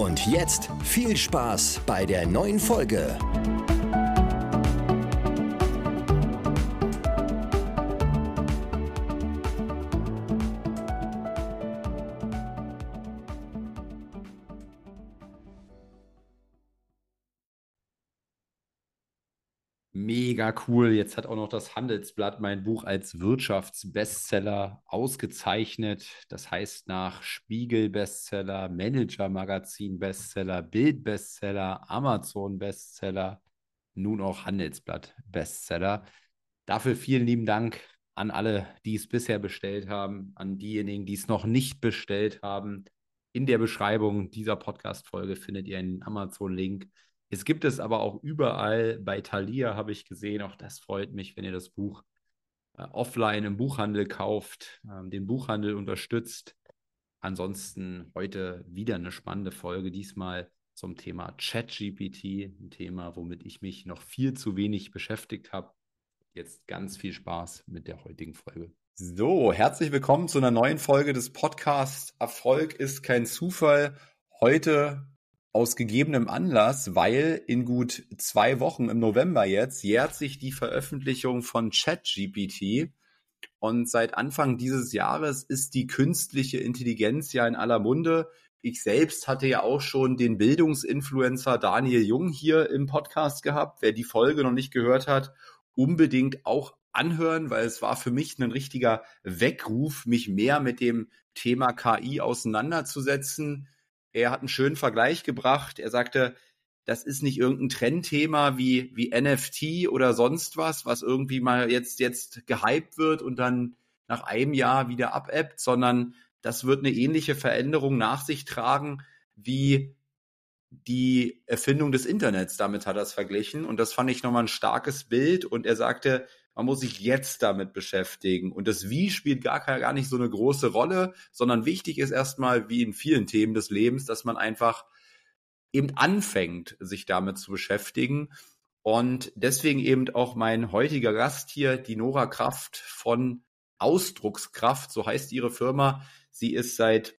Und jetzt viel Spaß bei der neuen Folge. Mega cool. Jetzt hat auch noch das Handelsblatt mein Buch als Wirtschaftsbestseller ausgezeichnet. Das heißt nach Spiegel-Bestseller, Manager-Magazin-Bestseller, Bild-Bestseller, Amazon-Bestseller, nun auch Handelsblatt-Bestseller. Dafür vielen lieben Dank an alle, die es bisher bestellt haben, an diejenigen, die es noch nicht bestellt haben. In der Beschreibung dieser Podcast-Folge findet ihr einen Amazon-Link es gibt es aber auch überall. Bei Thalia habe ich gesehen, auch das freut mich, wenn ihr das Buch äh, offline im Buchhandel kauft, äh, den Buchhandel unterstützt. Ansonsten heute wieder eine spannende Folge, diesmal zum Thema ChatGPT, ein Thema, womit ich mich noch viel zu wenig beschäftigt habe. Jetzt ganz viel Spaß mit der heutigen Folge. So, herzlich willkommen zu einer neuen Folge des Podcasts Erfolg ist kein Zufall. Heute aus gegebenem Anlass, weil in gut zwei Wochen im November jetzt jährt sich die Veröffentlichung von ChatGPT. Und seit Anfang dieses Jahres ist die künstliche Intelligenz ja in aller Munde. Ich selbst hatte ja auch schon den Bildungsinfluencer Daniel Jung hier im Podcast gehabt. Wer die Folge noch nicht gehört hat, unbedingt auch anhören, weil es war für mich ein richtiger Weckruf, mich mehr mit dem Thema KI auseinanderzusetzen er hat einen schönen Vergleich gebracht. Er sagte, das ist nicht irgendein Trendthema wie, wie NFT oder sonst was, was irgendwie mal jetzt, jetzt gehypt wird und dann nach einem Jahr wieder abebbt, sondern das wird eine ähnliche Veränderung nach sich tragen wie die Erfindung des Internets. Damit hat er es verglichen. Und das fand ich nochmal ein starkes Bild. Und er sagte, man muss sich jetzt damit beschäftigen. Und das Wie spielt gar, gar nicht so eine große Rolle, sondern wichtig ist erstmal, wie in vielen Themen des Lebens, dass man einfach eben anfängt, sich damit zu beschäftigen. Und deswegen eben auch mein heutiger Gast hier, die Nora Kraft von Ausdruckskraft, so heißt ihre Firma. Sie ist seit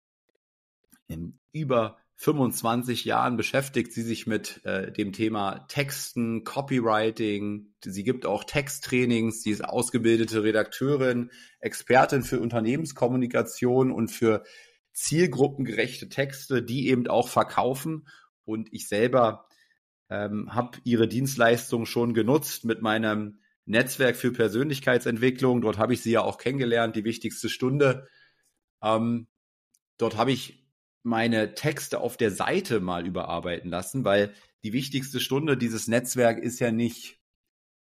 über 25 Jahren beschäftigt sie sich mit äh, dem Thema Texten, Copywriting. Sie gibt auch Texttrainings. Sie ist ausgebildete Redakteurin, Expertin für Unternehmenskommunikation und für zielgruppengerechte Texte, die eben auch verkaufen. Und ich selber ähm, habe ihre Dienstleistung schon genutzt mit meinem Netzwerk für Persönlichkeitsentwicklung. Dort habe ich sie ja auch kennengelernt, die wichtigste Stunde. Ähm, dort habe ich meine Texte auf der Seite mal überarbeiten lassen, weil die wichtigste Stunde dieses Netzwerk ist ja nicht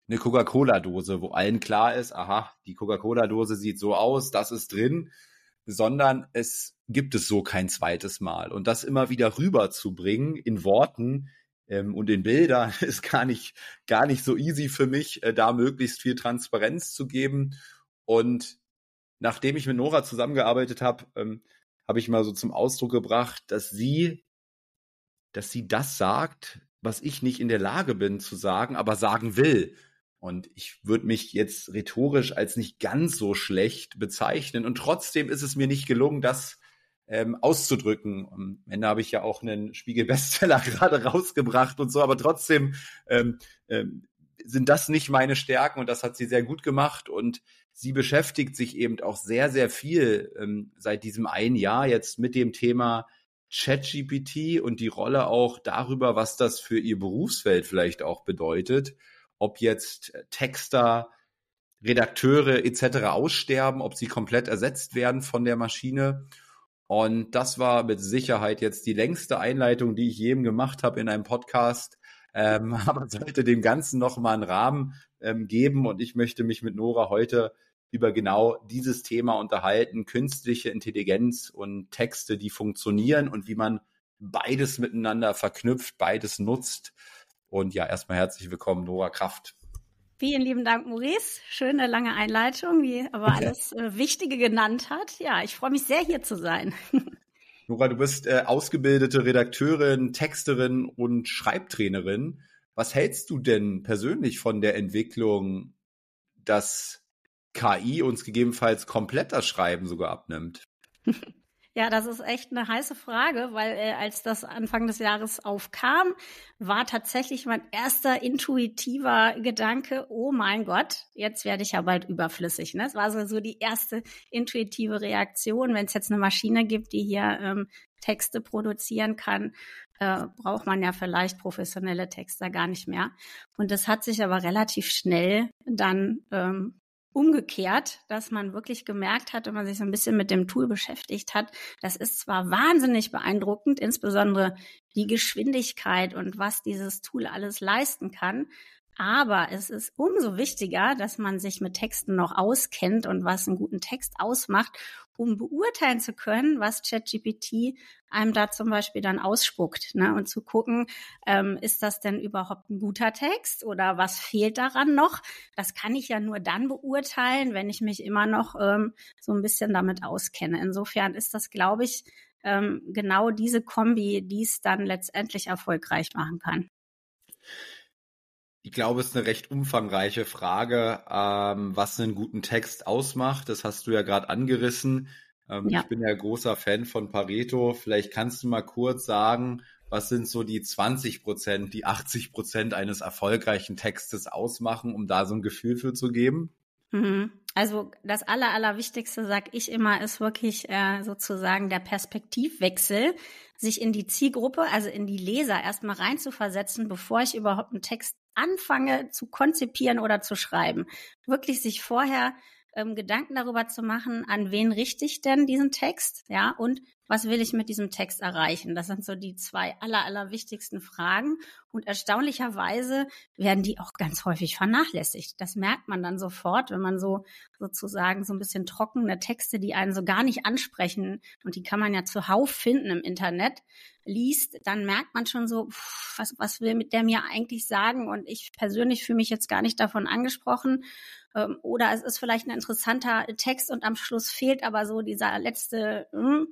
eine Coca-Cola-Dose, wo allen klar ist, aha, die Coca-Cola-Dose sieht so aus, das ist drin, sondern es gibt es so kein zweites Mal. Und das immer wieder rüberzubringen in Worten ähm, und in Bildern ist gar nicht, gar nicht so easy für mich, äh, da möglichst viel Transparenz zu geben. Und nachdem ich mit Nora zusammengearbeitet habe, ähm, habe ich mal so zum Ausdruck gebracht, dass sie, dass sie das sagt, was ich nicht in der Lage bin zu sagen, aber sagen will. Und ich würde mich jetzt rhetorisch als nicht ganz so schlecht bezeichnen. Und trotzdem ist es mir nicht gelungen, das ähm, auszudrücken. Am Ende habe ich ja auch einen Spiegel-Bestseller gerade rausgebracht und so, aber trotzdem ähm, ähm, sind das nicht meine Stärken und das hat sie sehr gut gemacht. Und sie beschäftigt sich eben auch sehr, sehr viel ähm, seit diesem einen Jahr jetzt mit dem Thema ChatGPT und die Rolle auch darüber, was das für ihr Berufsfeld vielleicht auch bedeutet. Ob jetzt Texter, Redakteure etc. aussterben, ob sie komplett ersetzt werden von der Maschine. Und das war mit Sicherheit jetzt die längste Einleitung, die ich jedem gemacht habe in einem Podcast. Ähm, aber sollte dem Ganzen noch mal einen Rahmen ähm, geben. Und ich möchte mich mit Nora heute über genau dieses Thema unterhalten, künstliche Intelligenz und Texte, die funktionieren und wie man beides miteinander verknüpft, beides nutzt. Und ja, erstmal herzlich willkommen, Nora Kraft. Vielen lieben Dank, Maurice. Schöne lange Einleitung, wie aber alles äh, Wichtige genannt hat. Ja, ich freue mich sehr, hier zu sein. Nora, du bist äh, ausgebildete Redakteurin, Texterin und Schreibtrainerin. Was hältst du denn persönlich von der Entwicklung, dass KI uns gegebenenfalls komplett das Schreiben sogar abnimmt? Ja, das ist echt eine heiße Frage, weil äh, als das Anfang des Jahres aufkam, war tatsächlich mein erster intuitiver Gedanke, oh mein Gott, jetzt werde ich ja bald überflüssig. Ne? Das war so, so die erste intuitive Reaktion. Wenn es jetzt eine Maschine gibt, die hier ähm, Texte produzieren kann, äh, braucht man ja vielleicht professionelle Texter gar nicht mehr. Und das hat sich aber relativ schnell dann ähm, umgekehrt, dass man wirklich gemerkt hat, wenn man sich so ein bisschen mit dem Tool beschäftigt hat, das ist zwar wahnsinnig beeindruckend, insbesondere die Geschwindigkeit und was dieses Tool alles leisten kann, aber es ist umso wichtiger, dass man sich mit Texten noch auskennt und was einen guten Text ausmacht, um beurteilen zu können, was ChatGPT einem da zum Beispiel dann ausspuckt. Ne? Und zu gucken, ähm, ist das denn überhaupt ein guter Text oder was fehlt daran noch? Das kann ich ja nur dann beurteilen, wenn ich mich immer noch ähm, so ein bisschen damit auskenne. Insofern ist das, glaube ich, ähm, genau diese Kombi, die es dann letztendlich erfolgreich machen kann. Ich glaube, es ist eine recht umfangreiche Frage, ähm, was einen guten Text ausmacht. Das hast du ja gerade angerissen. Ähm, ja. Ich bin ja großer Fan von Pareto. Vielleicht kannst du mal kurz sagen, was sind so die 20 Prozent, die 80 Prozent eines erfolgreichen Textes ausmachen, um da so ein Gefühl für zu geben? Mhm. Also das Aller, Allerwichtigste, sag ich immer, ist wirklich äh, sozusagen der Perspektivwechsel, sich in die Zielgruppe, also in die Leser erstmal reinzuversetzen, bevor ich überhaupt einen Text anfange zu konzipieren oder zu schreiben. Wirklich sich vorher ähm, Gedanken darüber zu machen, an wen richte ich denn diesen Text, ja, und was will ich mit diesem Text erreichen? Das sind so die zwei aller, aller wichtigsten Fragen. Und erstaunlicherweise werden die auch ganz häufig vernachlässigt. Das merkt man dann sofort, wenn man so sozusagen so ein bisschen trockene Texte, die einen so gar nicht ansprechen, und die kann man ja zuhauf finden im Internet, liest, dann merkt man schon so, was, was will mit der mir eigentlich sagen? Und ich persönlich fühle mich jetzt gar nicht davon angesprochen. Ähm, oder es ist vielleicht ein interessanter Text und am Schluss fehlt aber so dieser letzte, hm,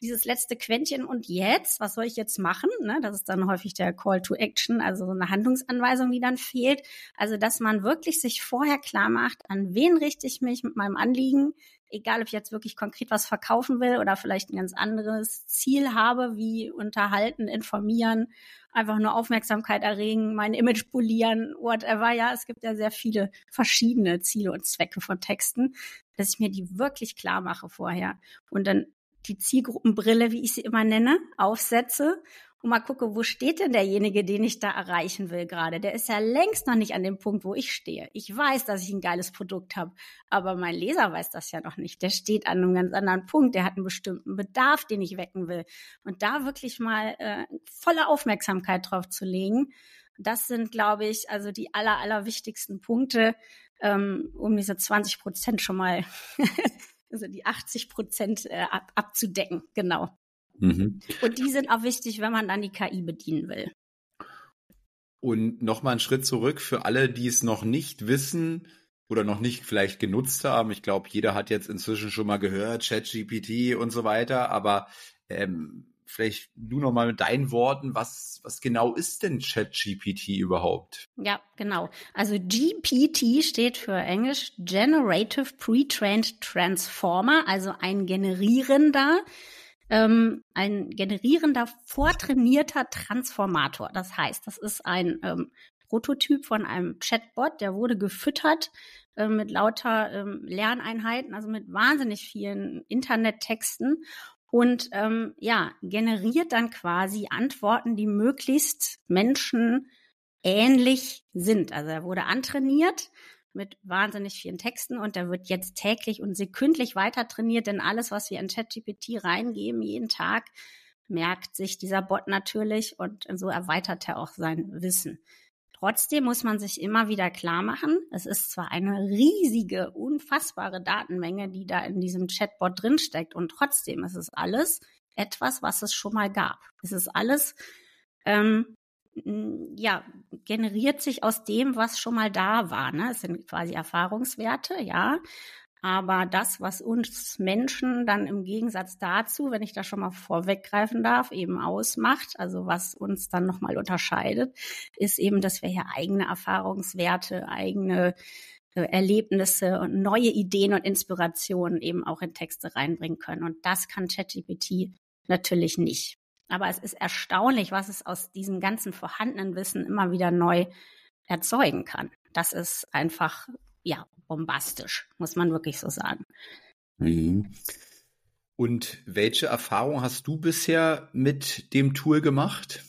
dieses letzte Quäntchen und jetzt, was soll ich jetzt machen? Ne? Das ist dann häufig der Call to Action, also so eine Handlungsanweisung, die dann fehlt. Also, dass man wirklich sich vorher klar macht, an wen richte ich mich mit meinem Anliegen, egal ob ich jetzt wirklich konkret was verkaufen will oder vielleicht ein ganz anderes Ziel habe, wie unterhalten, informieren, einfach nur Aufmerksamkeit erregen, mein Image polieren, whatever. Ja, es gibt ja sehr viele verschiedene Ziele und Zwecke von Texten, dass ich mir die wirklich klar mache vorher und dann die Zielgruppenbrille, wie ich sie immer nenne, aufsetze und mal gucke, wo steht denn derjenige, den ich da erreichen will gerade? Der ist ja längst noch nicht an dem Punkt, wo ich stehe. Ich weiß, dass ich ein geiles Produkt habe, aber mein Leser weiß das ja noch nicht. Der steht an einem ganz anderen Punkt, der hat einen bestimmten Bedarf, den ich wecken will. Und da wirklich mal äh, volle Aufmerksamkeit drauf zu legen, das sind, glaube ich, also die aller, aller wichtigsten Punkte, ähm, um diese 20 Prozent schon mal also die 80 Prozent äh, ab, abzudecken, genau. Mhm. Und die sind auch wichtig, wenn man dann die KI bedienen will. Und nochmal einen Schritt zurück für alle, die es noch nicht wissen oder noch nicht vielleicht genutzt haben. Ich glaube, jeder hat jetzt inzwischen schon mal gehört, ChatGPT und so weiter, aber ähm, vielleicht du noch mal mit deinen Worten, was, was genau ist denn ChatGPT überhaupt? Ja, genau. Also GPT steht für Englisch Generative Pre-Trained Transformer, also ein generierender, ähm, ein generierender, vortrainierter Transformator. Das heißt, das ist ein ähm, Prototyp von einem Chatbot, der wurde gefüttert äh, mit lauter ähm, Lerneinheiten, also mit wahnsinnig vielen Internettexten und ähm, ja, generiert dann quasi Antworten, die möglichst Menschen ähnlich sind. Also er wurde antrainiert mit wahnsinnig vielen Texten und der wird jetzt täglich und sekündlich weiter trainiert, denn alles, was wir in ChatGPT reingeben, jeden Tag, merkt sich dieser Bot natürlich und so erweitert er auch sein Wissen. Trotzdem muss man sich immer wieder klar machen, es ist zwar eine riesige, unfassbare Datenmenge, die da in diesem Chatbot drinsteckt und trotzdem ist es alles etwas, was es schon mal gab. Es ist alles, ähm, ja, generiert sich aus dem, was schon mal da war. Ne? Es sind quasi Erfahrungswerte, ja. Aber das, was uns Menschen dann im Gegensatz dazu, wenn ich da schon mal vorweggreifen darf, eben ausmacht, also was uns dann nochmal unterscheidet, ist eben, dass wir hier eigene Erfahrungswerte, eigene äh, Erlebnisse und neue Ideen und Inspirationen eben auch in Texte reinbringen können. Und das kann ChatGPT natürlich nicht. Aber es ist erstaunlich, was es aus diesem ganzen vorhandenen Wissen immer wieder neu erzeugen kann. Das ist einfach ja, bombastisch, muss man wirklich so sagen. Mhm. Und welche Erfahrung hast du bisher mit dem Tool gemacht?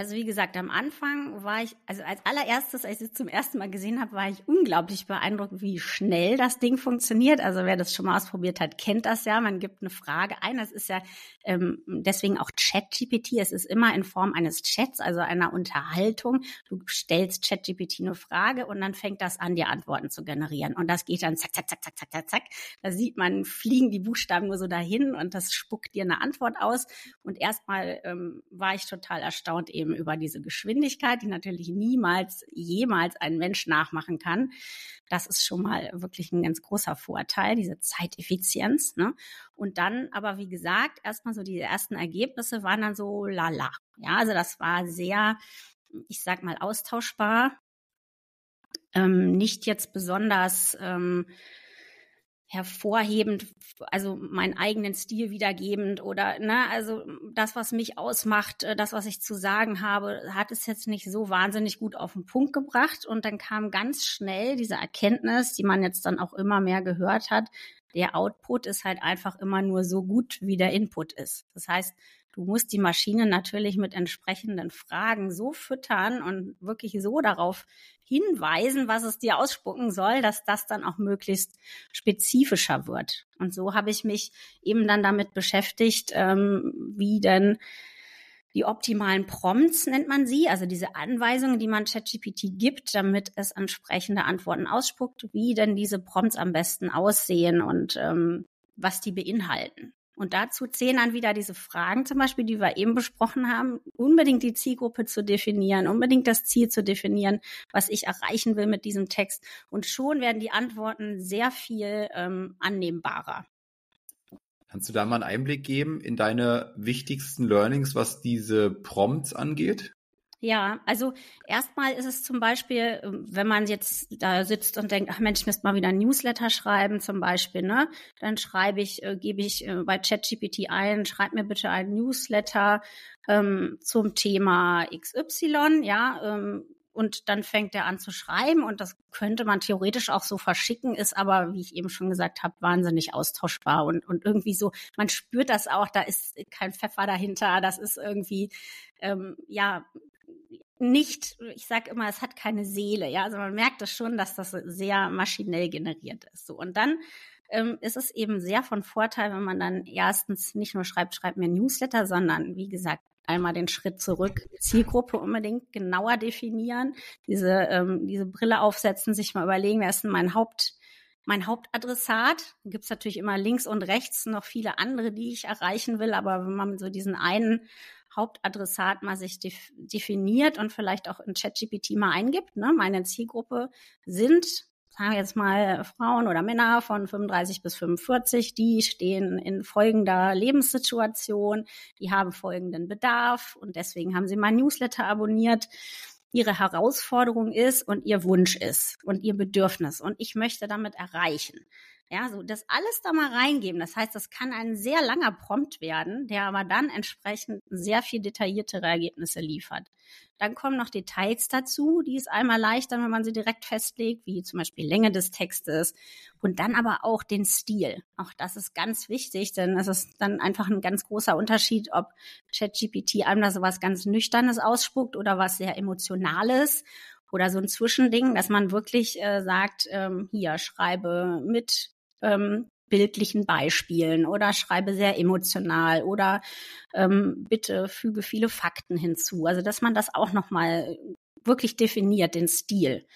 Also wie gesagt, am Anfang war ich, also als allererstes, als ich es zum ersten Mal gesehen habe, war ich unglaublich beeindruckt, wie schnell das Ding funktioniert. Also wer das schon mal ausprobiert hat, kennt das ja. Man gibt eine Frage ein. Das ist ja ähm, deswegen auch Chat-GPT. Es ist immer in Form eines Chats, also einer Unterhaltung. Du stellst Chat-GPT eine Frage und dann fängt das an, dir Antworten zu generieren. Und das geht dann zack, zack, zack, zack, zack, zack, zack. Da sieht man, fliegen die Buchstaben nur so dahin und das spuckt dir eine Antwort aus. Und erstmal ähm, war ich total erstaunt eben eben über diese Geschwindigkeit, die natürlich niemals, jemals ein Mensch nachmachen kann. Das ist schon mal wirklich ein ganz großer Vorteil, diese Zeiteffizienz. Ne? Und dann aber, wie gesagt, erstmal so die ersten Ergebnisse waren dann so lala. Ja, also das war sehr, ich sag mal, austauschbar. Ähm, nicht jetzt besonders ähm, hervorhebend, also meinen eigenen Stil wiedergebend oder, ne, also das, was mich ausmacht, äh, das, was ich zu sagen habe, hat es jetzt nicht so wahnsinnig gut auf den Punkt gebracht. Und dann kam ganz schnell diese Erkenntnis, die man jetzt dann auch immer mehr gehört hat, der Output ist halt einfach immer nur so gut, wie der Input ist. Das heißt, Du musst die Maschine natürlich mit entsprechenden Fragen so füttern und wirklich so darauf hinweisen, was es dir ausspucken soll, dass das dann auch möglichst spezifischer wird. Und so habe ich mich eben dann damit beschäftigt, ähm, wie denn die optimalen Prompts nennt man sie, also diese Anweisungen, die man ChatGPT gibt, damit es entsprechende Antworten ausspuckt, wie denn diese Prompts am besten aussehen und ähm, was die beinhalten. Und dazu zählen dann wieder diese Fragen zum Beispiel, die wir eben besprochen haben, unbedingt die Zielgruppe zu definieren, unbedingt das Ziel zu definieren, was ich erreichen will mit diesem Text. Und schon werden die Antworten sehr viel ähm, annehmbarer. Kannst du da mal einen Einblick geben in deine wichtigsten Learnings, was diese Prompts angeht? Ja, also erstmal ist es zum Beispiel, ähm, wenn man jetzt da sitzt und denkt, ach Mensch, ich müsste mal wieder ein Newsletter schreiben, zum Beispiel, ne? Dann schreibe ich, äh, gebe ich äh, bei ChatGPT ein, schreib mir bitte ein Newsletter ähm, zum Thema XY, ja, ähm, und dann fängt er an zu schreiben und das könnte man theoretisch auch so verschicken, ist aber, wie ich eben schon gesagt habe, wahnsinnig austauschbar und, und irgendwie so, man spürt das auch, da ist kein Pfeffer dahinter, das ist irgendwie, ähm, ja, nicht, ich sage immer, es hat keine Seele, ja, also man merkt das schon, dass das sehr maschinell generiert ist. So und dann ähm, ist es eben sehr von Vorteil, wenn man dann erstens nicht nur schreibt, schreibt mir Newsletter, sondern wie gesagt einmal den Schritt zurück, Zielgruppe unbedingt genauer definieren, diese ähm, diese Brille aufsetzen, sich mal überlegen, wer ist denn mein Haupt mein Hauptadressat. Gibt es natürlich immer links und rechts noch viele andere, die ich erreichen will, aber wenn man so diesen einen Hauptadressat mal sich def definiert und vielleicht auch in ChatGPT mal eingibt. Ne? Meine Zielgruppe sind, sagen wir jetzt mal, Frauen oder Männer von 35 bis 45, die stehen in folgender Lebenssituation, die haben folgenden Bedarf und deswegen haben sie mein Newsletter abonniert ihre Herausforderung ist und ihr Wunsch ist und ihr Bedürfnis und ich möchte damit erreichen. Ja, so das alles da mal reingeben. Das heißt, das kann ein sehr langer Prompt werden, der aber dann entsprechend sehr viel detailliertere Ergebnisse liefert. Dann kommen noch Details dazu, die ist einmal leichter, wenn man sie direkt festlegt, wie zum Beispiel Länge des Textes und dann aber auch den Stil. Auch das ist ganz wichtig, denn es ist dann einfach ein ganz großer Unterschied, ob ChatGPT einem da so was ganz Nüchternes ausspuckt oder was sehr Emotionales oder so ein Zwischending, dass man wirklich äh, sagt, ähm, hier schreibe mit ähm, bildlichen Beispielen oder schreibe sehr emotional oder ähm, bitte füge viele Fakten hinzu. Also dass man das auch nochmal wirklich definiert, den Stil.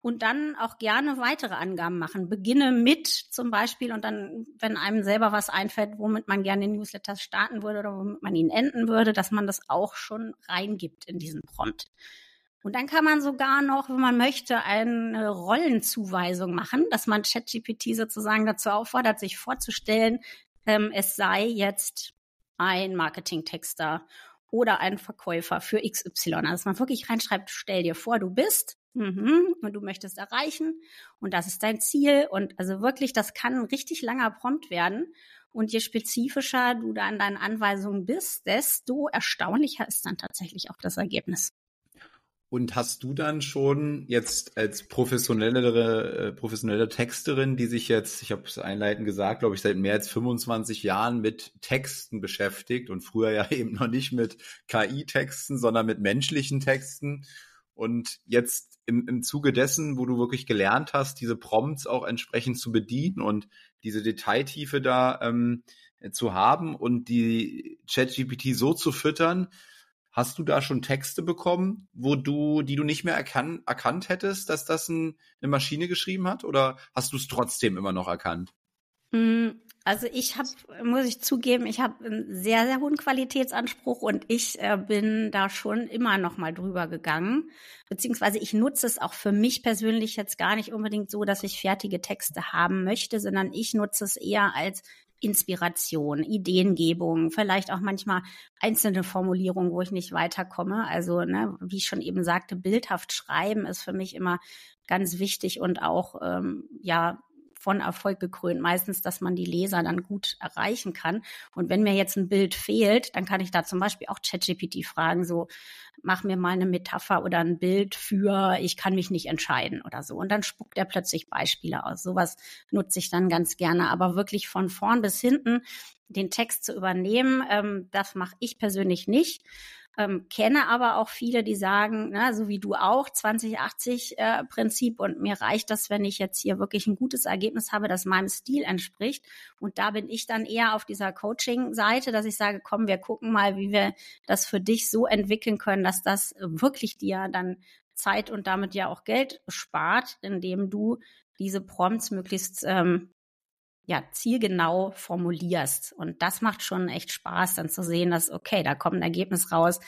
und dann auch gerne weitere Angaben machen. Beginne mit zum Beispiel und dann, wenn einem selber was einfällt, womit man gerne den Newsletter starten würde oder womit man ihn enden würde, dass man das auch schon reingibt in diesen Prompt. Und dann kann man sogar noch, wenn man möchte, eine Rollenzuweisung machen, dass man ChatGPT sozusagen dazu auffordert, sich vorzustellen, ähm, es sei jetzt ein Marketingtexter oder ein Verkäufer für XY. Also dass man wirklich reinschreibt, stell dir vor, du bist Mhm. Und du möchtest erreichen und das ist dein Ziel. Und also wirklich, das kann ein richtig langer Prompt werden. Und je spezifischer du da an deinen Anweisungen bist, desto erstaunlicher ist dann tatsächlich auch das Ergebnis. Und hast du dann schon jetzt als professionellere, äh, professionelle Texterin, die sich jetzt, ich habe es einleitend gesagt, glaube ich, seit mehr als 25 Jahren mit Texten beschäftigt und früher ja eben noch nicht mit KI-Texten, sondern mit menschlichen Texten. Und jetzt im, im Zuge dessen, wo du wirklich gelernt hast, diese Prompts auch entsprechend zu bedienen und diese Detailtiefe da ähm, zu haben und die ChatGPT so zu füttern, hast du da schon Texte bekommen, wo du, die du nicht mehr erkan erkannt hättest, dass das ein, eine Maschine geschrieben hat, oder hast du es trotzdem immer noch erkannt? Hm, also ich habe, muss ich zugeben, ich habe einen sehr, sehr hohen Qualitätsanspruch und ich äh, bin da schon immer noch mal drüber gegangen. Beziehungsweise ich nutze es auch für mich persönlich jetzt gar nicht unbedingt so, dass ich fertige Texte haben möchte, sondern ich nutze es eher als Inspiration, Ideengebung, vielleicht auch manchmal einzelne Formulierungen, wo ich nicht weiterkomme. Also, ne, wie ich schon eben sagte, bildhaft schreiben ist für mich immer ganz wichtig und auch ähm, ja von Erfolg gekrönt. Meistens, dass man die Leser dann gut erreichen kann. Und wenn mir jetzt ein Bild fehlt, dann kann ich da zum Beispiel auch ChatGPT fragen, so, mach mir mal eine Metapher oder ein Bild für, ich kann mich nicht entscheiden oder so. Und dann spuckt er plötzlich Beispiele aus. Sowas nutze ich dann ganz gerne. Aber wirklich von vorn bis hinten den Text zu übernehmen, ähm, das mache ich persönlich nicht ähm, kenne aber auch viele, die sagen, na, so wie du auch, 2080 äh, und mir reicht das, wenn ich jetzt hier wirklich ein gutes Ergebnis habe, das meinem Stil entspricht. Und da bin ich dann eher auf dieser Coaching-Seite, dass ich sage, komm, wir gucken mal, wie wir das für dich so entwickeln können, dass das wirklich dir dann Zeit und damit ja auch Geld spart, indem du diese Prompts möglichst ähm, ja, zielgenau formulierst. Und das macht schon echt Spaß, dann zu sehen, dass, okay, da kommt ein Ergebnis raus,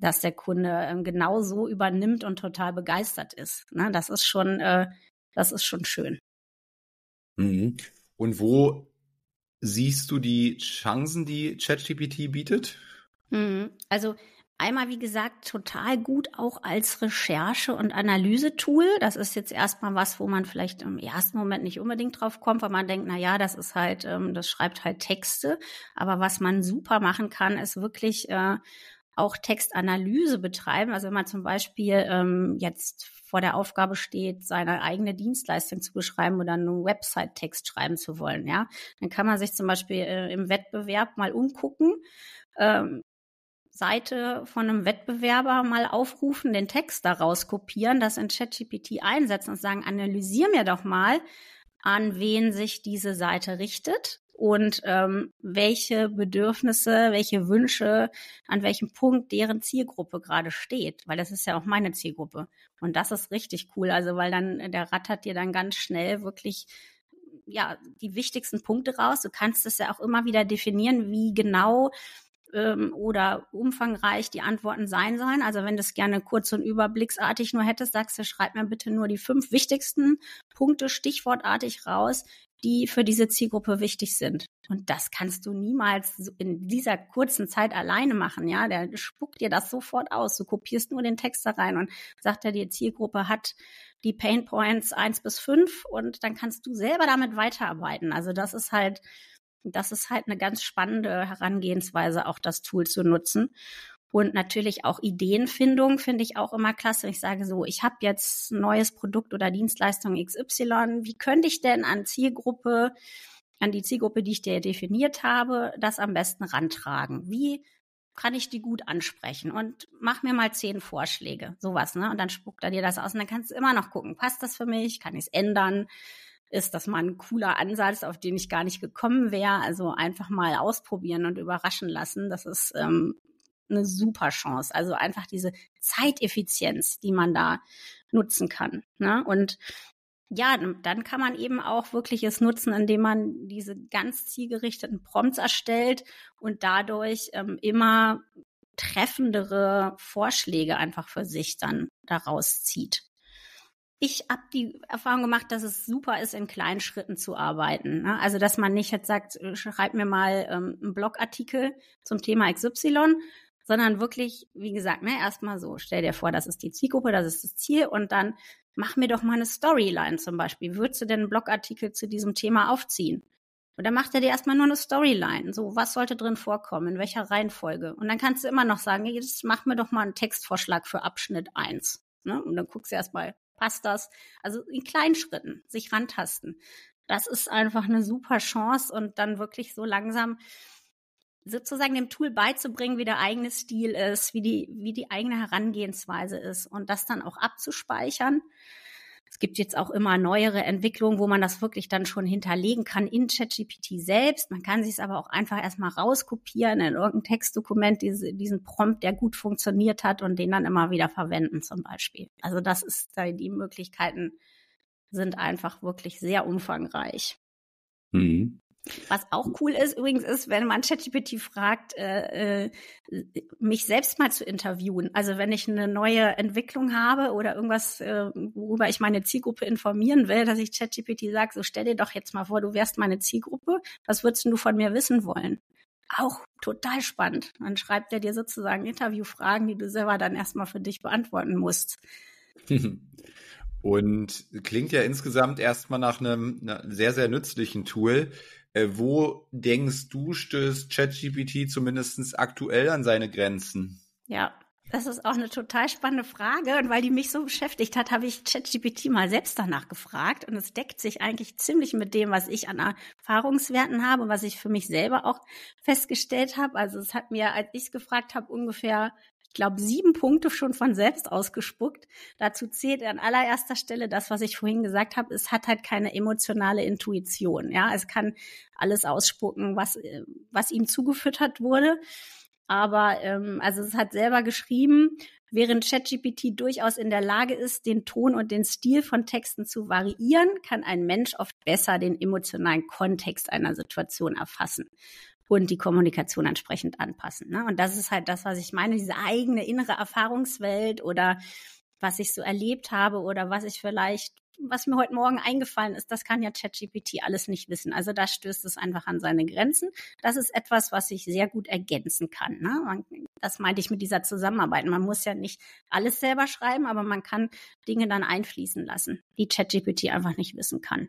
dass der Kunde ähm, genau so übernimmt und total begeistert ist. Ne? Das ist schon, äh, das ist schon schön. Mhm. Und wo siehst du die Chancen, die ChatGPT bietet? Mhm. Also Einmal, wie gesagt, total gut auch als Recherche- und Analysetool. Das ist jetzt erstmal was, wo man vielleicht im ersten Moment nicht unbedingt drauf kommt, weil man denkt, na ja, das ist halt, ähm, das schreibt halt Texte. Aber was man super machen kann, ist wirklich äh, auch Textanalyse betreiben. Also wenn man zum Beispiel ähm, jetzt vor der Aufgabe steht, seine eigene Dienstleistung zu beschreiben oder einen Website-Text schreiben zu wollen, ja, dann kann man sich zum Beispiel äh, im Wettbewerb mal umgucken. Ähm, Seite von einem Wettbewerber mal aufrufen, den Text daraus kopieren, das in ChatGPT einsetzen und sagen, analysier mir doch mal, an wen sich diese Seite richtet und ähm, welche Bedürfnisse, welche Wünsche, an welchem Punkt deren Zielgruppe gerade steht, weil das ist ja auch meine Zielgruppe. Und das ist richtig cool, also weil dann der rattert dir dann ganz schnell wirklich ja die wichtigsten Punkte raus. Du kannst es ja auch immer wieder definieren, wie genau ähm, oder umfangreich die Antworten sein sollen. Also wenn du es gerne kurz und überblicksartig nur hättest, sagst du, schreib mir bitte nur die fünf wichtigsten Punkte stichwortartig raus, die für diese Zielgruppe wichtig sind. Und das kannst du niemals in dieser kurzen Zeit alleine machen, ja. Der spuckt dir das sofort aus. Du kopierst nur den Text da rein und sagt er, die Zielgruppe hat die Pain Points eins bis fünf und dann kannst du selber damit weiterarbeiten. Also das ist halt das ist halt eine ganz spannende Herangehensweise, auch das Tool zu nutzen. Und natürlich auch Ideenfindung finde ich auch immer klasse. Ich sage so, ich habe jetzt ein neues Produkt oder Dienstleistung XY. Wie könnte ich denn an Zielgruppe, an die Zielgruppe, die ich dir definiert habe, das am besten rantragen? Wie kann ich die gut ansprechen? Und mach mir mal zehn Vorschläge, sowas, ne? Und dann spuckt er dir das aus und dann kannst du immer noch gucken, passt das für mich? Kann ich es ändern? Ist das mal ein cooler Ansatz, auf den ich gar nicht gekommen wäre. Also einfach mal ausprobieren und überraschen lassen. Das ist ähm, eine super Chance. Also einfach diese Zeiteffizienz, die man da nutzen kann. Ne? Und ja, dann kann man eben auch wirklich es nutzen, indem man diese ganz zielgerichteten Prompts erstellt und dadurch ähm, immer treffendere Vorschläge einfach für sich dann daraus zieht. Ich habe die Erfahrung gemacht, dass es super ist, in kleinen Schritten zu arbeiten. Ne? Also, dass man nicht jetzt sagt, äh, schreib mir mal ähm, einen Blogartikel zum Thema XY, sondern wirklich, wie gesagt, ne, erstmal so, stell dir vor, das ist die Zielgruppe, das ist das Ziel und dann mach mir doch mal eine Storyline zum Beispiel. Würdest du denn einen Blogartikel zu diesem Thema aufziehen? Und dann macht er dir erstmal nur eine Storyline. So, was sollte drin vorkommen, in welcher Reihenfolge? Und dann kannst du immer noch sagen, jetzt mach mir doch mal einen Textvorschlag für Abschnitt 1. Ne? Und dann guckst du erstmal, passt das? Also in kleinen Schritten sich rantasten. Das ist einfach eine super Chance und dann wirklich so langsam sozusagen dem Tool beizubringen, wie der eigene Stil ist, wie die, wie die eigene Herangehensweise ist und das dann auch abzuspeichern. Gibt jetzt auch immer neuere Entwicklungen, wo man das wirklich dann schon hinterlegen kann in ChatGPT selbst. Man kann sich es aber auch einfach erstmal rauskopieren in irgendein Textdokument, diese, diesen Prompt, der gut funktioniert hat und den dann immer wieder verwenden zum Beispiel. Also das ist, die Möglichkeiten sind einfach wirklich sehr umfangreich. Mhm. Was auch cool ist übrigens ist, wenn man ChatGPT fragt, äh, äh, mich selbst mal zu interviewen. Also wenn ich eine neue Entwicklung habe oder irgendwas, äh, worüber ich meine Zielgruppe informieren will, dass ich ChatGPT sage, so stell dir doch jetzt mal vor, du wärst meine Zielgruppe. Was würdest du von mir wissen wollen? Auch total spannend. Dann schreibt er dir sozusagen Interviewfragen, die du selber dann erstmal für dich beantworten musst. Und klingt ja insgesamt erstmal nach einem, einem sehr, sehr nützlichen Tool. Äh, wo denkst du, stößt ChatGPT zumindest aktuell an seine Grenzen? Ja, das ist auch eine total spannende Frage. Und weil die mich so beschäftigt hat, habe ich ChatGPT mal selbst danach gefragt. Und es deckt sich eigentlich ziemlich mit dem, was ich an Erfahrungswerten habe, was ich für mich selber auch festgestellt habe. Also es hat mir, als ich es gefragt habe, ungefähr ich glaube, sieben Punkte schon von selbst ausgespuckt. Dazu zählt an allererster Stelle das, was ich vorhin gesagt habe. Es hat halt keine emotionale Intuition. Ja, es kann alles ausspucken, was, äh, was ihm zugefüttert wurde. Aber ähm, also es hat selber geschrieben, während ChatGPT durchaus in der Lage ist, den Ton und den Stil von Texten zu variieren, kann ein Mensch oft besser den emotionalen Kontext einer Situation erfassen und die Kommunikation entsprechend anpassen. Ne? Und das ist halt das, was ich meine, diese eigene innere Erfahrungswelt oder was ich so erlebt habe oder was ich vielleicht, was mir heute Morgen eingefallen ist, das kann ja ChatGPT alles nicht wissen. Also da stößt es einfach an seine Grenzen. Das ist etwas, was ich sehr gut ergänzen kann. Ne? Das meinte ich mit dieser Zusammenarbeit. Man muss ja nicht alles selber schreiben, aber man kann Dinge dann einfließen lassen, die ChatGPT einfach nicht wissen kann.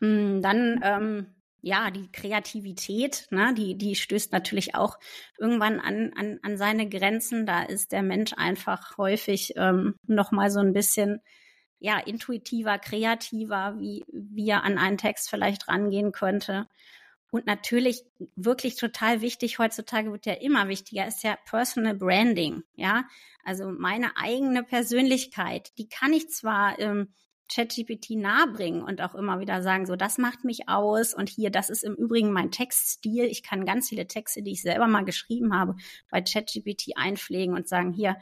Hm, dann ähm, ja, die Kreativität, ne, die, die stößt natürlich auch irgendwann an, an, an seine Grenzen. Da ist der Mensch einfach häufig ähm, noch mal so ein bisschen ja, intuitiver, kreativer, wie, wie er an einen Text vielleicht rangehen könnte. Und natürlich wirklich total wichtig, heutzutage wird ja immer wichtiger, ist ja Personal Branding, ja. Also meine eigene Persönlichkeit, die kann ich zwar ähm, ChatGPT nahebringen und auch immer wieder sagen, so, das macht mich aus und hier, das ist im Übrigen mein Textstil. Ich kann ganz viele Texte, die ich selber mal geschrieben habe, bei ChatGPT einpflegen und sagen, hier,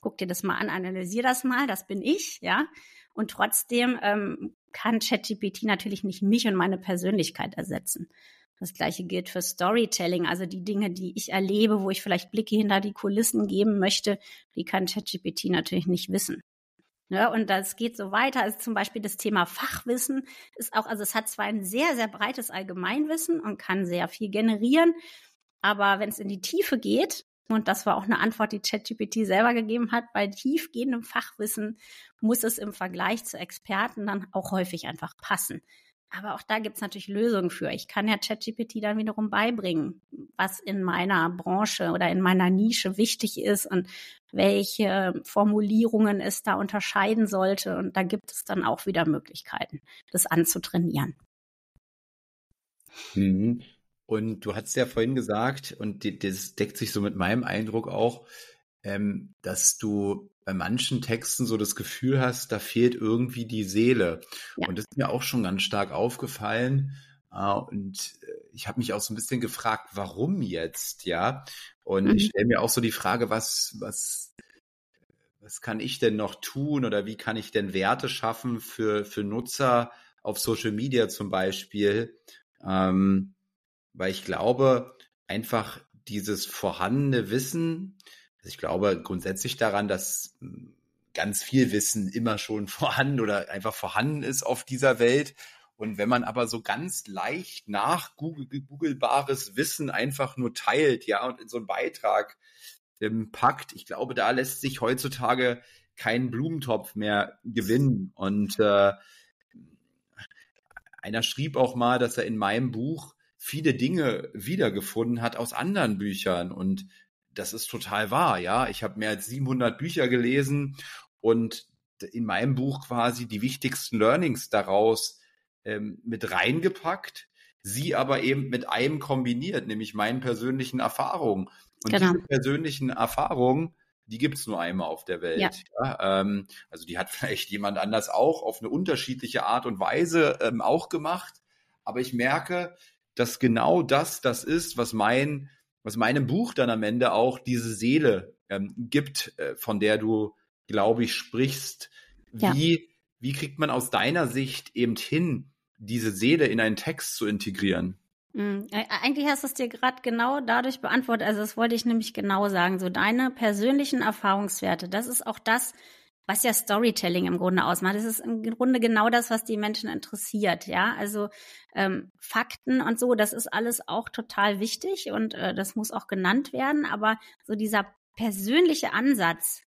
guck dir das mal an, analysier das mal, das bin ich, ja. Und trotzdem ähm, kann ChatGPT natürlich nicht mich und meine Persönlichkeit ersetzen. Das gleiche gilt für Storytelling, also die Dinge, die ich erlebe, wo ich vielleicht Blicke hinter die Kulissen geben möchte, die kann ChatGPT natürlich nicht wissen. Ne, und das geht so weiter. Also zum Beispiel das Thema Fachwissen ist auch, also es hat zwar ein sehr, sehr breites Allgemeinwissen und kann sehr viel generieren, aber wenn es in die Tiefe geht, und das war auch eine Antwort, die ChatGPT selber gegeben hat, bei tiefgehendem Fachwissen muss es im Vergleich zu Experten dann auch häufig einfach passen. Aber auch da gibt es natürlich Lösungen für. Ich kann ja ChatGPT dann wiederum beibringen, was in meiner Branche oder in meiner Nische wichtig ist und welche Formulierungen es da unterscheiden sollte. Und da gibt es dann auch wieder Möglichkeiten, das anzutrainieren. Mhm. Und du hast ja vorhin gesagt, und das deckt sich so mit meinem Eindruck auch, ähm, dass du bei manchen Texten so das Gefühl hast, da fehlt irgendwie die Seele. Ja. Und das ist mir auch schon ganz stark aufgefallen. Äh, und äh, ich habe mich auch so ein bisschen gefragt, warum jetzt, ja? Und mhm. ich stelle mir auch so die Frage, was, was, was kann ich denn noch tun oder wie kann ich denn Werte schaffen für, für Nutzer auf Social Media zum Beispiel? Ähm, weil ich glaube, einfach dieses vorhandene Wissen, also ich glaube grundsätzlich daran, dass hm, ganz viel Wissen immer schon vorhanden oder einfach vorhanden ist auf dieser Welt. Und wenn man aber so ganz leicht nach googlebares Wissen einfach nur teilt, ja, und in so einen Beitrag ähm, packt, ich glaube, da lässt sich heutzutage kein Blumentopf mehr gewinnen. Und äh, einer schrieb auch mal, dass er in meinem Buch viele Dinge wiedergefunden hat aus anderen Büchern. Und das ist total wahr, ja. Ich habe mehr als 700 Bücher gelesen und in meinem Buch quasi die wichtigsten Learnings daraus ähm, mit reingepackt, sie aber eben mit einem kombiniert, nämlich meinen persönlichen Erfahrungen. Und genau. diese persönlichen Erfahrungen, die gibt es nur einmal auf der Welt. Ja. Ja, ähm, also die hat vielleicht jemand anders auch auf eine unterschiedliche Art und Weise ähm, auch gemacht. Aber ich merke, dass genau das das ist, was mein, was meinem Buch dann am Ende auch diese Seele ähm, gibt, äh, von der du, glaube ich, sprichst. Wie, ja. wie kriegt man aus deiner Sicht eben hin, diese Seele in einen Text zu integrieren? Mhm. Eigentlich hast du es dir gerade genau dadurch beantwortet. Also das wollte ich nämlich genau sagen. So deine persönlichen Erfahrungswerte, das ist auch das, was ja Storytelling im Grunde ausmacht. Das ist im Grunde genau das, was die Menschen interessiert. Ja, also ähm, Fakten und so, das ist alles auch total wichtig und äh, das muss auch genannt werden. Aber so dieser persönliche Ansatz,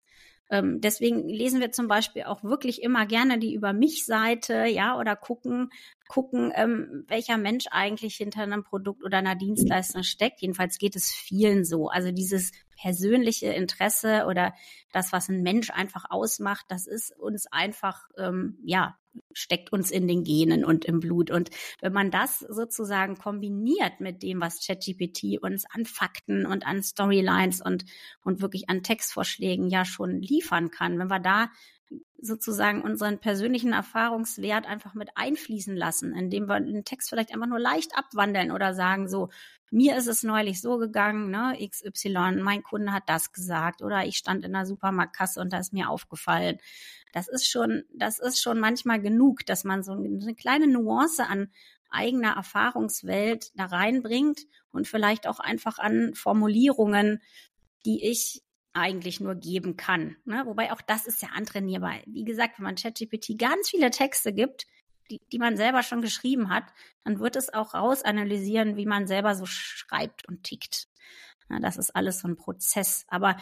ähm, deswegen lesen wir zum Beispiel auch wirklich immer gerne die Über mich-Seite, ja, oder gucken, gucken, ähm, welcher Mensch eigentlich hinter einem Produkt oder einer Dienstleistung steckt. Jedenfalls geht es vielen so. Also dieses persönliche Interesse oder das, was ein Mensch einfach ausmacht, das ist uns einfach, ähm, ja, steckt uns in den Genen und im Blut. Und wenn man das sozusagen kombiniert mit dem, was ChatGPT uns an Fakten und an Storylines und, und wirklich an Textvorschlägen ja schon liefern kann, wenn wir da sozusagen unseren persönlichen Erfahrungswert einfach mit einfließen lassen, indem wir den Text vielleicht einfach nur leicht abwandeln oder sagen so, mir ist es neulich so gegangen, ne, XY, mein Kunde hat das gesagt oder ich stand in der Supermarktkasse und da ist mir aufgefallen. Das ist schon, das ist schon manchmal genug, dass man so eine kleine Nuance an eigener Erfahrungswelt da reinbringt und vielleicht auch einfach an Formulierungen, die ich eigentlich nur geben kann. Ne? Wobei auch das ist ja antrainierbar. Wie gesagt, wenn man ChatGPT ganz viele Texte gibt, die, die man selber schon geschrieben hat, dann wird es auch rausanalysieren, wie man selber so schreibt und tickt. Ja, das ist alles so ein Prozess. Aber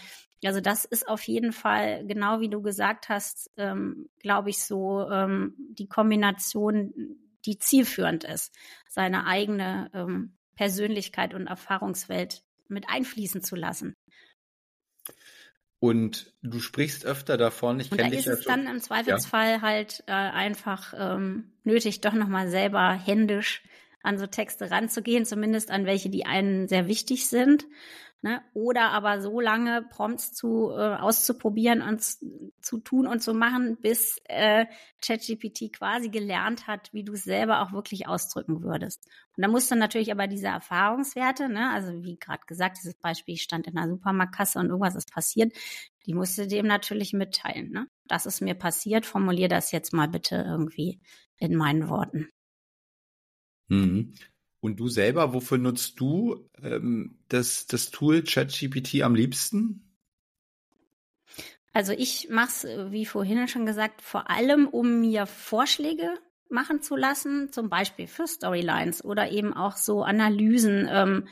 also das ist auf jeden Fall, genau wie du gesagt hast, ähm, glaube ich, so ähm, die Kombination, die zielführend ist, seine eigene ähm, Persönlichkeit und Erfahrungswelt mit einfließen zu lassen. Und du sprichst öfter davon. Ich und da ist es dann im Zweifelsfall ja. halt äh, einfach ähm, nötig, doch nochmal selber händisch an so Texte ranzugehen, zumindest an welche, die einen sehr wichtig sind. Ne? Oder aber so lange Prompts zu äh, auszuprobieren und zu tun und zu machen, bis äh, ChatGPT quasi gelernt hat, wie du es selber auch wirklich ausdrücken würdest. Und da musst du natürlich aber diese Erfahrungswerte, ne, also wie gerade gesagt, dieses Beispiel, ich stand in einer Supermarktkasse und irgendwas ist passiert, die musst du dem natürlich mitteilen. Ne? Das ist mir passiert, formulier das jetzt mal bitte irgendwie in meinen Worten. Mhm. Und du selber, wofür nutzt du ähm, das, das Tool ChatGPT am liebsten? Also ich mache es, wie vorhin schon gesagt, vor allem, um mir Vorschläge machen zu lassen, zum Beispiel für Storylines oder eben auch so Analysen. Ähm,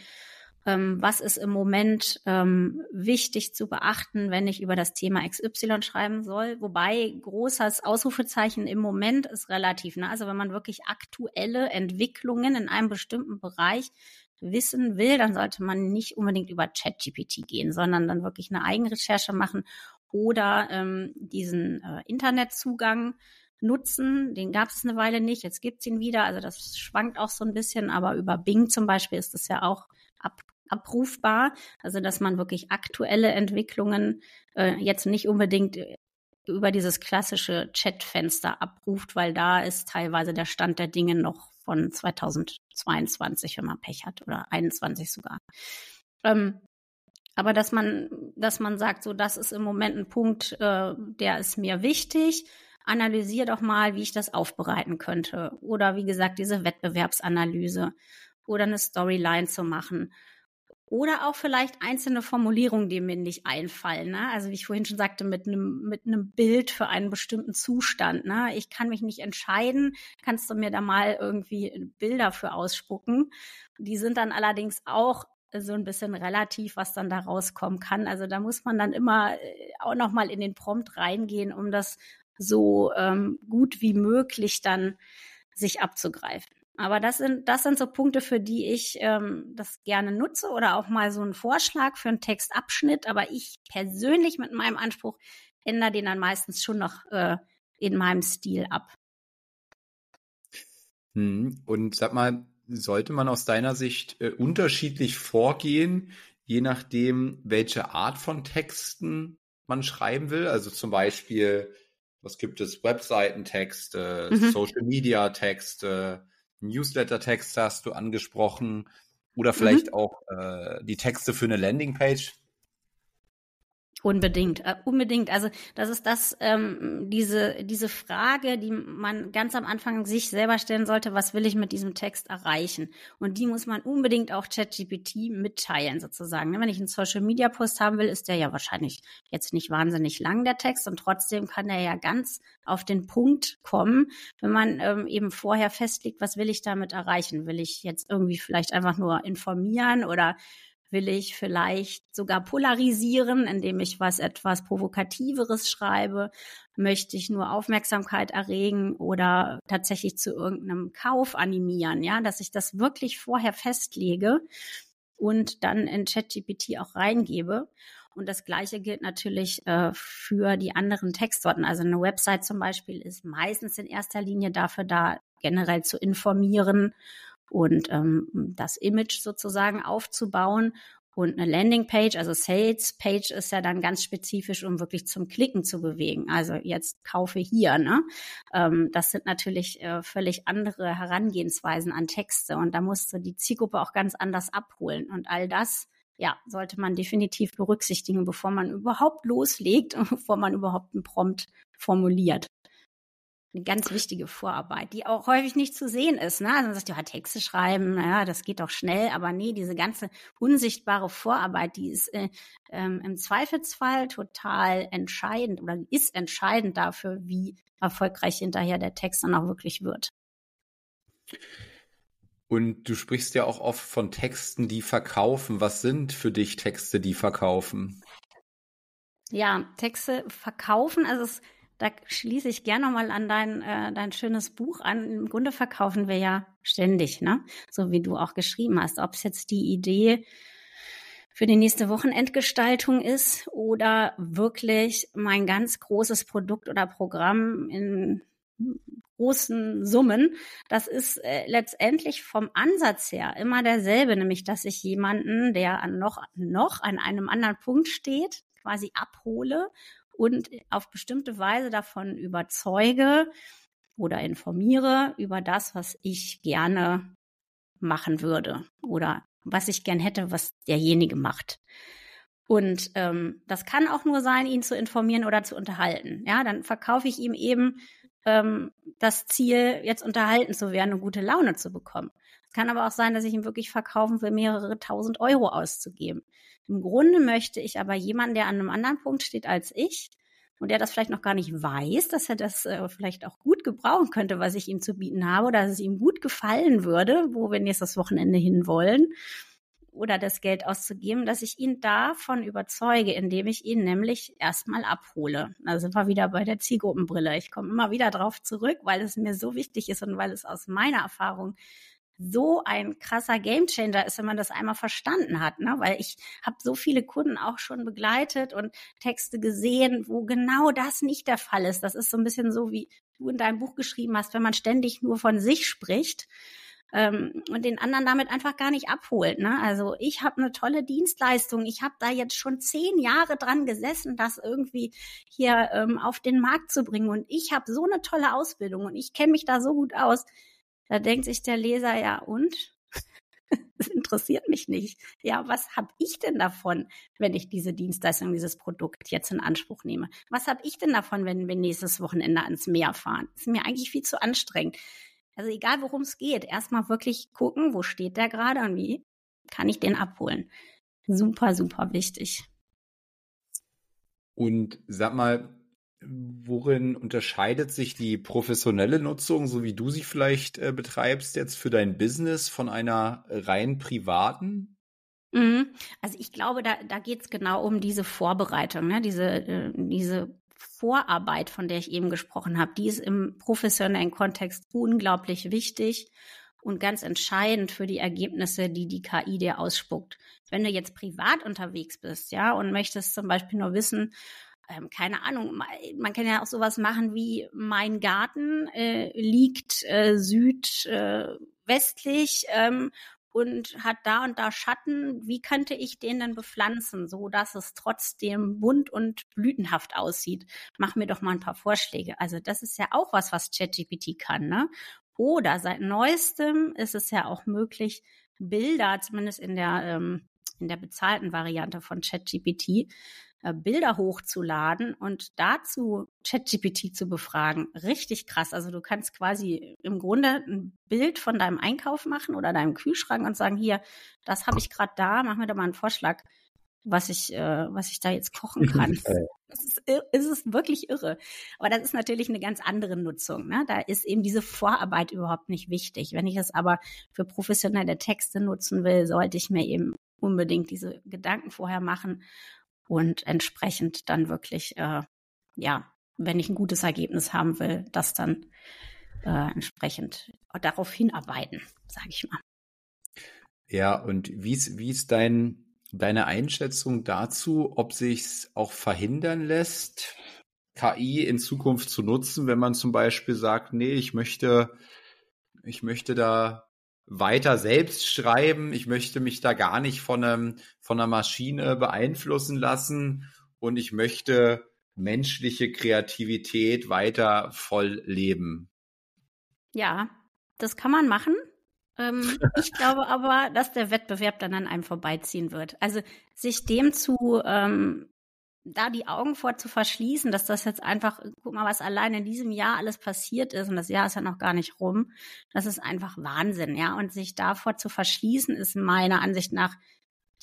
ähm, was ist im Moment ähm, wichtig zu beachten, wenn ich über das Thema XY schreiben soll. Wobei großes Ausrufezeichen im Moment ist relativ. Ne? Also wenn man wirklich aktuelle Entwicklungen in einem bestimmten Bereich wissen will, dann sollte man nicht unbedingt über ChatGPT gehen, sondern dann wirklich eine Eigenrecherche machen oder ähm, diesen äh, Internetzugang nutzen. Den gab es eine Weile nicht, jetzt gibt's ihn wieder. Also das schwankt auch so ein bisschen, aber über Bing zum Beispiel ist das ja auch abrufbar. Also dass man wirklich aktuelle Entwicklungen äh, jetzt nicht unbedingt äh, über dieses klassische Chatfenster abruft, weil da ist teilweise der Stand der Dinge noch von 2022, wenn man Pech hat, oder 21 sogar. Ähm, aber dass man, dass man sagt, so, das ist im Moment ein Punkt, äh, der ist mir wichtig. Analysier doch mal, wie ich das aufbereiten könnte. Oder wie gesagt, diese Wettbewerbsanalyse oder eine Storyline zu machen. Oder auch vielleicht einzelne Formulierungen, die mir nicht einfallen. Ne? Also wie ich vorhin schon sagte, mit einem mit einem Bild für einen bestimmten Zustand. Ne? Ich kann mich nicht entscheiden. Kannst du mir da mal irgendwie Bilder für ausspucken? Die sind dann allerdings auch so ein bisschen relativ, was dann da rauskommen kann. Also da muss man dann immer äh, auch noch mal in den Prompt reingehen, um das so ähm, gut wie möglich dann sich abzugreifen. Aber das sind, das sind so Punkte, für die ich ähm, das gerne nutze oder auch mal so einen Vorschlag für einen Textabschnitt. Aber ich persönlich mit meinem Anspruch ändere den dann meistens schon noch äh, in meinem Stil ab. Hm, und sag mal, sollte man aus deiner Sicht äh, unterschiedlich vorgehen, je nachdem, welche Art von Texten man schreiben will? Also zum Beispiel, was gibt es? Webseitentexte, mhm. Social Media Texte, Newsletter-Texte hast du angesprochen oder vielleicht mhm. auch äh, die Texte für eine Landingpage. Unbedingt, äh, unbedingt. Also das ist das, ähm, diese, diese Frage, die man ganz am Anfang sich selber stellen sollte, was will ich mit diesem Text erreichen? Und die muss man unbedingt auch ChatGPT mitteilen, sozusagen. Ne, wenn ich einen Social-Media-Post haben will, ist der ja wahrscheinlich jetzt nicht wahnsinnig lang, der Text, und trotzdem kann er ja ganz auf den Punkt kommen, wenn man ähm, eben vorher festlegt, was will ich damit erreichen? Will ich jetzt irgendwie vielleicht einfach nur informieren oder will ich vielleicht sogar polarisieren, indem ich was etwas Provokativeres schreibe? Möchte ich nur Aufmerksamkeit erregen oder tatsächlich zu irgendeinem Kauf animieren? Ja, dass ich das wirklich vorher festlege und dann in ChatGPT auch reingebe. Und das Gleiche gilt natürlich äh, für die anderen Textsorten. Also eine Website zum Beispiel ist meistens in erster Linie dafür da, generell zu informieren und ähm, das Image sozusagen aufzubauen. Und eine Landingpage, also Sales Page ist ja dann ganz spezifisch, um wirklich zum Klicken zu bewegen. Also jetzt kaufe hier, ne? Ähm, das sind natürlich äh, völlig andere Herangehensweisen an Texte und da musst du die Zielgruppe auch ganz anders abholen. Und all das, ja, sollte man definitiv berücksichtigen, bevor man überhaupt loslegt und bevor man überhaupt einen Prompt formuliert eine ganz wichtige Vorarbeit, die auch häufig nicht zu sehen ist. Ne? Also man sagt, ja, Texte schreiben, naja, das geht doch schnell, aber nee, diese ganze unsichtbare Vorarbeit, die ist äh, ähm, im Zweifelsfall total entscheidend oder ist entscheidend dafür, wie erfolgreich hinterher der Text dann auch wirklich wird. Und du sprichst ja auch oft von Texten, die verkaufen. Was sind für dich Texte, die verkaufen? Ja, Texte verkaufen, also es da schließe ich gerne nochmal an dein, äh, dein schönes Buch an. Im Grunde verkaufen wir ja ständig, ne? So wie du auch geschrieben hast. Ob es jetzt die Idee für die nächste Wochenendgestaltung ist oder wirklich mein ganz großes Produkt oder Programm in großen Summen. Das ist äh, letztendlich vom Ansatz her immer derselbe, nämlich dass ich jemanden, der an noch, noch an einem anderen Punkt steht, quasi abhole und auf bestimmte Weise davon überzeuge oder informiere über das, was ich gerne machen würde oder was ich gern hätte, was derjenige macht. Und ähm, das kann auch nur sein, ihn zu informieren oder zu unterhalten. Ja, dann verkaufe ich ihm eben ähm, das Ziel, jetzt unterhalten zu werden und gute Laune zu bekommen. Kann aber auch sein, dass ich ihm wirklich verkaufen will, mehrere tausend Euro auszugeben. Im Grunde möchte ich aber jemanden, der an einem anderen Punkt steht als ich und der das vielleicht noch gar nicht weiß, dass er das äh, vielleicht auch gut gebrauchen könnte, was ich ihm zu bieten habe, oder dass es ihm gut gefallen würde, wo wir nächstes Wochenende hinwollen oder das Geld auszugeben, dass ich ihn davon überzeuge, indem ich ihn nämlich erstmal abhole. Da sind wir wieder bei der Zielgruppenbrille. Ich komme immer wieder drauf zurück, weil es mir so wichtig ist und weil es aus meiner Erfahrung so ein krasser Gamechanger ist, wenn man das einmal verstanden hat. Ne? Weil ich habe so viele Kunden auch schon begleitet und Texte gesehen, wo genau das nicht der Fall ist. Das ist so ein bisschen so, wie du in deinem Buch geschrieben hast, wenn man ständig nur von sich spricht ähm, und den anderen damit einfach gar nicht abholt. Ne? Also ich habe eine tolle Dienstleistung. Ich habe da jetzt schon zehn Jahre dran gesessen, das irgendwie hier ähm, auf den Markt zu bringen. Und ich habe so eine tolle Ausbildung und ich kenne mich da so gut aus Da denkt sich der Leser, ja und? Das interessiert mich nicht. Ja, was habe ich denn davon, wenn ich diese Dienstleistung, dieses Produkt jetzt in Anspruch nehme? Was habe ich denn davon, wenn wir nächstes Wochenende ans Meer fahren? Das ist mir eigentlich viel zu anstrengend. Also egal, worum es geht, erstmal wirklich gucken, wo steht der gerade und wie kann ich den abholen. Super, super wichtig. Und sag mal, worin unterscheidet sich die professionelle Nutzung, so wie du sie vielleicht äh, betreibst, jetzt für dein Business von einer rein privaten? Mhm. Also ich glaube, da, da geht es genau um diese Vorbereitung, ne? diese, äh, diese Vorarbeit, von der ich eben gesprochen habe. Die ist im professionellen Kontext unglaublich wichtig und ganz entscheidend für die Ergebnisse, die die KI dir ausspuckt. Wenn du jetzt privat unterwegs bist, ja, und möchtest zum Beispiel nur wissen, ähm, keine Ahnung, man kann ja auch sowas machen wie mein Garten äh, liegt äh, südwestlich äh, ähm, und hat da und da Schatten. Wie könnte ich den denn bepflanzen, so dass es trotzdem bunt und blütenhaft aussieht? Mach mir doch mal ein paar Vorschläge. Also das ist ja auch was, was ChatGPT kann, ne? Oder seit neuestem ist es ja auch möglich, Bilder, zumindest in der, ähm, in der bezahlten Variante von ChatGPT, Bilder hochzuladen und dazu ChatGPT zu befragen. Richtig krass. Also du kannst quasi im Grunde ein Bild von deinem Einkauf machen oder deinem Kühlschrank und sagen, hier, das habe ich gerade da, mach mir da mal einen Vorschlag was ich, äh, was ich da jetzt kochen kann. Es ist, es ist wirklich irre. Aber das ist natürlich eine ganz andere Nutzung. Ne? Da ist eben diese Vorarbeit überhaupt nicht wichtig. Wenn ich es aber für professionelle Texte nutzen will, sollte ich mir eben unbedingt diese Gedanken vorher machen und entsprechend dann wirklich, äh, ja, wenn ich ein gutes Ergebnis haben will, das dann äh, entsprechend darauf hinarbeiten, sage ich mal. Ja, und wie ist, wie ist dein Deine Einschätzung dazu, ob sich's auch verhindern lässt, KI in Zukunft zu nutzen, wenn man zum Beispiel sagt, nee, ich möchte, ich möchte da weiter selbst schreiben, ich möchte mich da gar nicht von einem, von einer Maschine beeinflussen lassen und ich möchte menschliche Kreativität weiter voll leben. Ja, das kann man machen. Ähm, ich glaube aber, dass der Wettbewerb dann an einem vorbeiziehen wird. Also sich dem zu, ähm, da die Augen vor zu verschließen, dass das jetzt einfach, guck mal, was allein in diesem Jahr alles passiert ist und das Jahr ist ja noch gar nicht rum, das ist einfach Wahnsinn, ja. Und sich davor zu verschließen, ist meiner Ansicht nach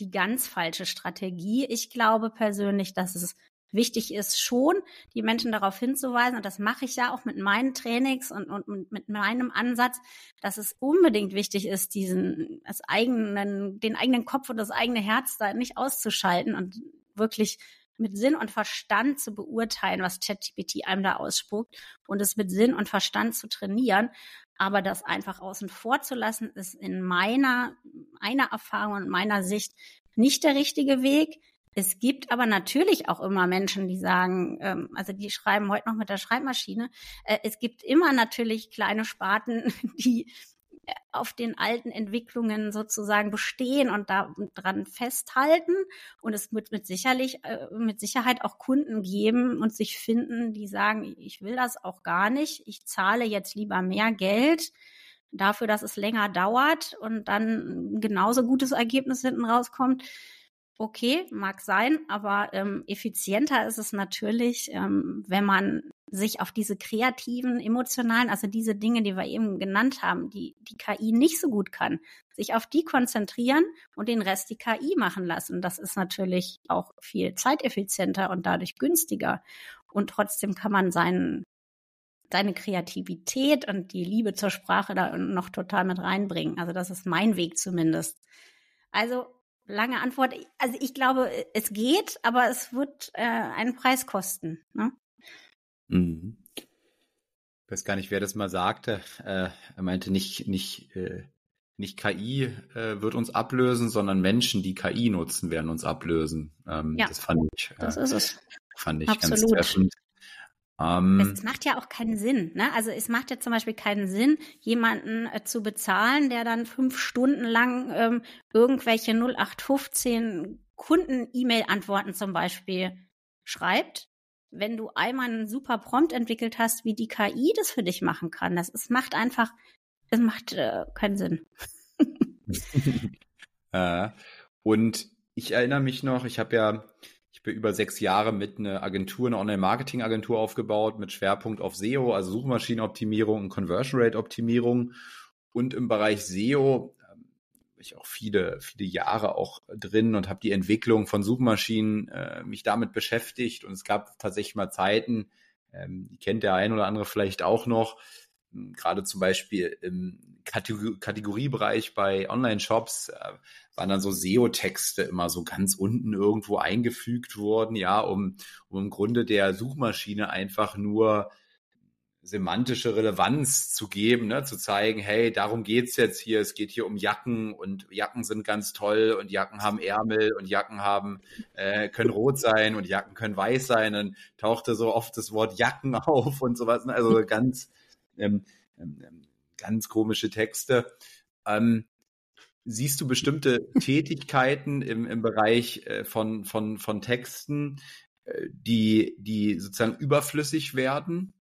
die ganz falsche Strategie. Ich glaube persönlich, dass es wichtig ist schon, die Menschen darauf hinzuweisen, und das mache ich ja auch mit meinen Trainings und, und mit meinem Ansatz, dass es unbedingt wichtig ist, diesen das eigenen, den eigenen Kopf und das eigene Herz da nicht auszuschalten und wirklich mit Sinn und Verstand zu beurteilen, was ChatGPT einem da ausspuckt und es mit Sinn und Verstand zu trainieren. Aber das einfach außen vor zu lassen, ist in meiner, meiner Erfahrung und meiner Sicht nicht der richtige Weg. Es gibt aber natürlich auch immer Menschen, die sagen, ähm, also die schreiben heute noch mit der Schreibmaschine. Äh, es gibt immer natürlich kleine Sparten, die auf den alten Entwicklungen sozusagen bestehen und daran festhalten. Und es wird mit sicherlich, äh, mit Sicherheit auch Kunden geben und sich finden, die sagen, ich will das auch gar nicht. Ich zahle jetzt lieber mehr Geld dafür, dass es länger dauert und dann genauso gutes Ergebnis hinten rauskommt okay, mag sein, aber ähm, effizienter ist es natürlich, ähm, wenn man sich auf diese kreativen, emotionalen, also diese Dinge, die wir eben genannt haben, die die KI nicht so gut kann, sich auf die konzentrieren und den Rest die KI machen lassen. Das ist natürlich auch viel zeiteffizienter und dadurch günstiger. Und trotzdem kann man seinen seine Kreativität und die Liebe zur Sprache da noch total mit reinbringen. Also das ist mein Weg zumindest. Also lange Antwort. Also ich glaube, es geht, aber es wird äh, einen Preis kosten. Ne? Mhm. Ich weiß gar nicht, wer das mal sagte. Äh, er meinte nicht, nicht, äh, nicht KI äh, wird uns ablösen, sondern Menschen, die KI nutzen, werden uns ablösen. Ähm, ja, das fand ich. das ist es. Fand ich Absolut. ganz treffend. Ähm, es macht ja auch keinen Sinn. Ne? Also es macht ja zum Beispiel keinen Sinn, jemanden äh, zu bezahlen, der dann fünf Stunden lang ähm, irgendwelche 0815 Kunden-E-Mail-Antworten zum Beispiel schreibt. Wenn du einmal einen super Prompt entwickelt hast, wie die KI das für dich machen kann. Das es macht einfach es macht äh, keinen Sinn. äh, und ich erinnere mich noch, ich habe ja, ich bin über sechs Jahre mit einer Agentur, einer Online-Marketing-Agentur aufgebaut mit Schwerpunkt auf SEO, also Suchmaschinenoptimierung und Conversion Rate Optimierung. Und im Bereich SEO ähm, ich auch viele, viele Jahre auch drin und habe die Entwicklung von Suchmaschinen äh, mich damit beschäftigt. Und es gab tatsächlich mal Zeiten, ähm, die kennt der ein oder andere vielleicht auch noch, hm, gerade zum Beispiel im Kategoriebereich bei Online-Shops äh, waren dann so SEO-Texte immer so ganz unten irgendwo eingefügt worden, ja, um, um im Grunde der Suchmaschine einfach nur semantische Relevanz zu geben, ne? zu zeigen, hey, darum geht's jetzt hier, es geht hier um Jacken und Jacken sind ganz toll und Jacken haben Ärmel und Jacken haben, äh, können rot sein und Jacken können weiß sein. Dann tauchte so oft das Wort Jacken auf und sowas, ne? also ganz, ähm, ähm, ähm, ganz komische Texte. Ähm, siehst du bestimmte Tätigkeiten im, im Bereich äh, von, von, von Texten, äh, die, die sozusagen überflüssig werden?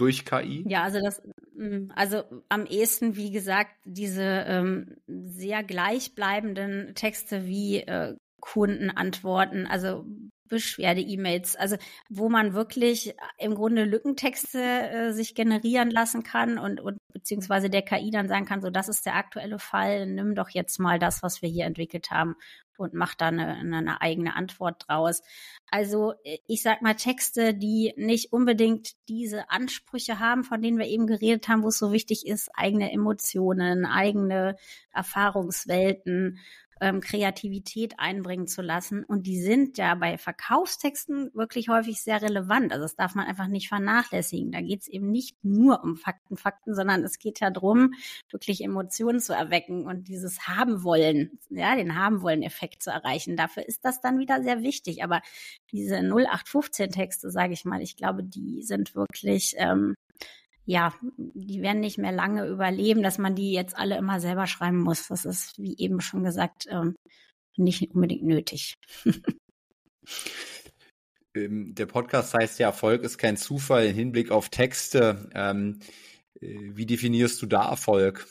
durch KI? Ja, also das, mm, also am ehesten, wie gesagt, diese ähm, sehr gleichbleibenden Texte wie äh, Kundenantworten, also Beschwerde-E-Mails, also wo man wirklich im Grunde Lückentexte äh, sich generieren lassen kann und, und beziehungsweise der KI dann sagen kann, so das ist der aktuelle Fall, nimm doch jetzt mal das, was wir hier entwickelt haben und mach da eine, eine eigene Antwort draus. Also äh, ich sag mal Texte, die nicht unbedingt diese Ansprüche haben, von denen wir eben geredet haben, wo es so wichtig ist, eigene Emotionen, eigene Erfahrungswelten ähm, Kreativität einbringen zu lassen. Und die sind ja bei Verkaufstexten wirklich häufig sehr relevant. Also das darf man einfach nicht vernachlässigen. Da geht es eben nicht nur um Fakten, Fakten, sondern es geht ja darum, wirklich Emotionen zu erwecken und dieses Haben wollen, ja, den Haben wollen Effekt zu erreichen. Dafür ist das dann wieder sehr wichtig. Aber diese 0815 Texte, sage ich mal, ich glaube, die sind wirklich ähm, ja, die werden nicht mehr lange überleben, dass man die jetzt alle immer selber schreiben muss. Das ist, wie eben schon gesagt, ähm, nicht unbedingt nötig. Ähm, der Podcast heißt ja, Erfolg ist kein Zufall im Hinblick auf Texte. Ähm, äh, wie definierst du da Erfolg?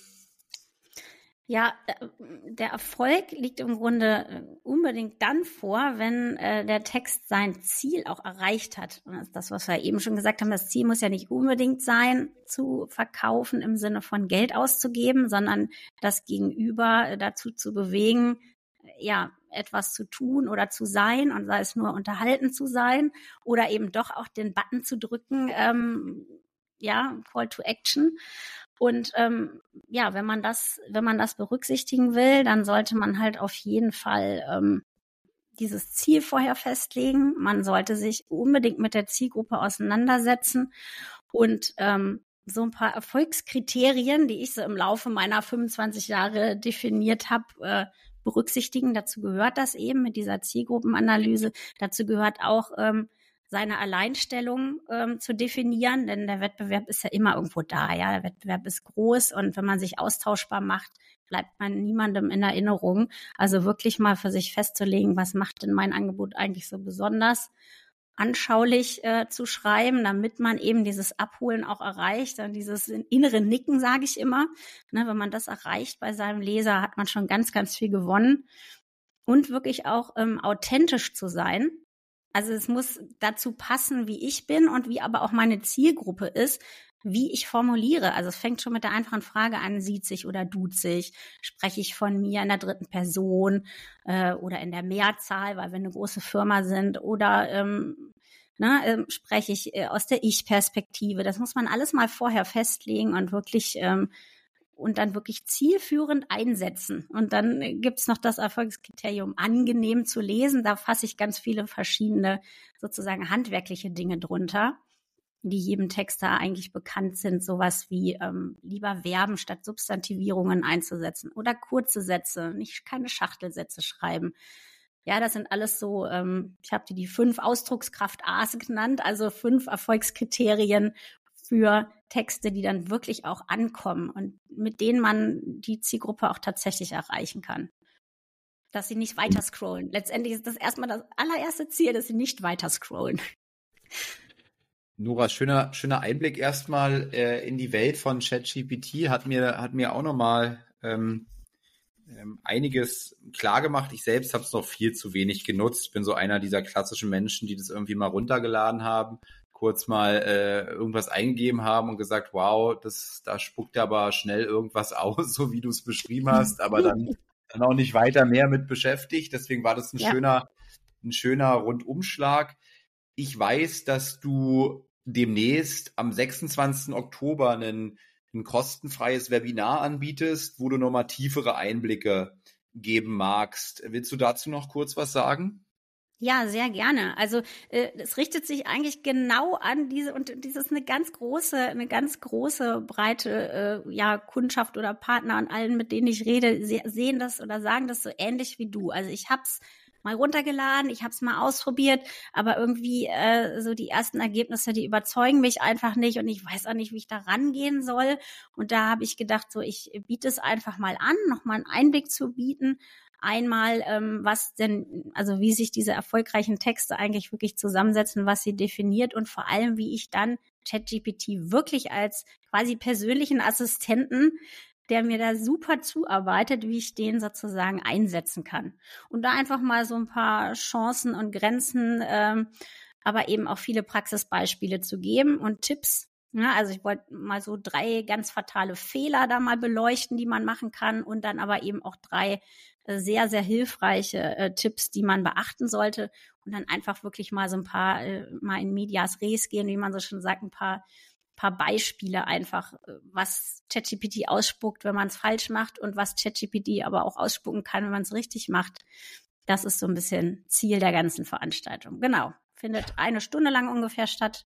Ja, äh, der Erfolg liegt im Grunde äh, unbedingt dann vor, wenn äh, der Text sein Ziel auch erreicht hat. Und das ist das, was wir eben schon gesagt haben. Das Ziel muss ja nicht unbedingt sein, zu verkaufen im Sinne von Geld auszugeben, sondern das Gegenüber äh, dazu zu bewegen, ja, etwas zu tun oder zu sein und sei es nur unterhalten zu sein oder eben doch auch den Button zu drücken, ähm, ja, Call to Action. Und ähm, ja, wenn man das, wenn man das berücksichtigen will, dann sollte man halt auf jeden Fall ähm, dieses Ziel vorher festlegen. Man sollte sich unbedingt mit der Zielgruppe auseinandersetzen und ähm, so ein paar Erfolgskriterien, die ich so im Laufe meiner 25 Jahre definiert habe, äh, berücksichtigen. Dazu gehört das eben mit dieser Zielgruppenanalyse. Dazu gehört auch ähm, seine Alleinstellung ähm, zu definieren, denn der Wettbewerb ist ja immer irgendwo da, ja. Der Wettbewerb ist groß und wenn man sich austauschbar macht, bleibt man niemandem in Erinnerung. Also wirklich mal für sich festzulegen, was macht denn mein Angebot eigentlich so besonders anschaulich äh, zu schreiben, damit man eben dieses Abholen auch erreicht, dann dieses innere Nicken, sage ich immer. Ne, wenn man das erreicht bei seinem Leser, hat man schon ganz, ganz viel gewonnen. Und wirklich auch ähm, authentisch zu sein. Also es muss dazu passen, wie ich bin und wie aber auch meine Zielgruppe ist, wie ich formuliere. Also es fängt schon mit der einfachen Frage an, sieht sich oder tut sich, spreche ich von mir in der dritten Person äh, oder in der Mehrzahl, weil wir eine große Firma sind oder ähm, ne, äh, spreche ich äh, aus der Ich-Perspektive. Das muss man alles mal vorher festlegen und wirklich ähm, und dann wirklich zielführend einsetzen. Und dann gibt's noch das Erfolgskriterium, angenehm zu lesen. Da fasse ich ganz viele verschiedene sozusagen handwerkliche Dinge drunter, die jedem Texter eigentlich bekannt sind. Sowas wie ähm, lieber Verben statt Substantivierungen einzusetzen oder kurze Sätze, nicht keine Schachtelsätze schreiben. Ja, das sind alles so, ähm, ich habe die die fünf Ausdruckskraft A's genannt, also fünf Erfolgskriterien, für Texte, die dann wirklich auch ankommen und mit denen man die Zielgruppe auch tatsächlich erreichen kann. Dass sie nicht weiter scrollen. Letztendlich ist das erstmal das allererste Ziel, dass sie nicht weiter scrollen. Nora, schöner, schöner Einblick erstmal äh, in die Welt von ChatGPT. Hat mir, hat mir auch nochmal ähm, ähm, einiges klar gemacht. Ich selbst habe es noch viel zu wenig genutzt. Bin so einer dieser klassischen Menschen, die das irgendwie mal runtergeladen haben, kurz mal äh, irgendwas eingegeben haben und gesagt, wow, das, da spuckt aber schnell irgendwas aus, so wie du es beschrieben hast, aber dann, dann auch nicht weiter mehr mit beschäftigt. Deswegen war das ein ja. schöner, ein schöner Rundumschlag. Ich weiß, dass du demnächst am 26. Oktober ein, ein kostenfreies Webinar anbietest, wo du nochmal tiefere Einblicke geben magst. Willst du dazu noch kurz was sagen? Ja, sehr gerne. Also äh, es richtet sich eigentlich genau an diese und das ist eine ganz große, eine ganz große breite äh, ja Kundschaft oder Partner und allen, mit denen ich rede, sehen das oder sagen das so ähnlich wie du. Also ich hab's mal runtergeladen, ich habe es mal ausprobiert, aber irgendwie äh, so die ersten Ergebnisse, die überzeugen mich einfach nicht und ich weiß auch nicht, wie ich da rangehen soll. Und da habe ich gedacht, so ich biete es einfach mal an, nochmal einen Einblick zu bieten. Einmal, ähm, was denn, also wie sich diese erfolgreichen Texte eigentlich wirklich zusammensetzen, was sie definiert und vor allem, wie ich dann ChatGPT wirklich als quasi persönlichen Assistenten der mir da super zuarbeitet, wie ich den sozusagen einsetzen kann. Und da einfach mal so ein paar Chancen und Grenzen, ähm, aber eben auch viele Praxisbeispiele zu geben und Tipps. Ja, also ich wollte mal so drei ganz fatale Fehler da mal beleuchten, die man machen kann und dann aber eben auch drei sehr, sehr hilfreiche äh, Tipps, die man beachten sollte und dann einfach wirklich mal so ein paar, äh, mal in Medias Res gehen, wie man so schon sagt, ein paar paar Beispiele einfach, äh, was ChatGPT ausspuckt, wenn man es falsch macht und was ChatGPT aber auch ausspucken kann, wenn man es richtig macht. Das ist so ein bisschen Ziel der ganzen Veranstaltung. Genau. Findet eine Stunde lang ungefähr statt